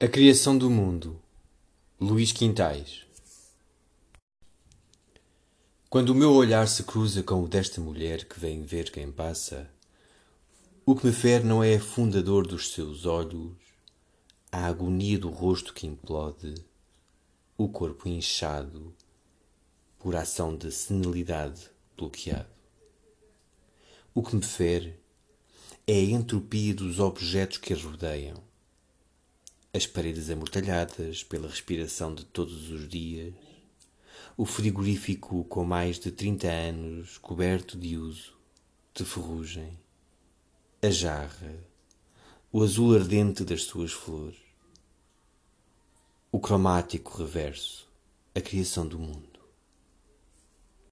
A criação do mundo. Luís Quintais. Quando o meu olhar se cruza com o desta mulher que vem ver quem passa, o que me fere não é a funda dor dos seus olhos, a agonia do rosto que implode, o corpo inchado por ação de senilidade bloqueado. O que me fere é a entropia dos objetos que a rodeiam as paredes amortalhadas pela respiração de todos os dias, o frigorífico com mais de trinta anos coberto de uso, de ferrugem, a jarra, o azul ardente das suas flores, o cromático reverso, a criação do mundo.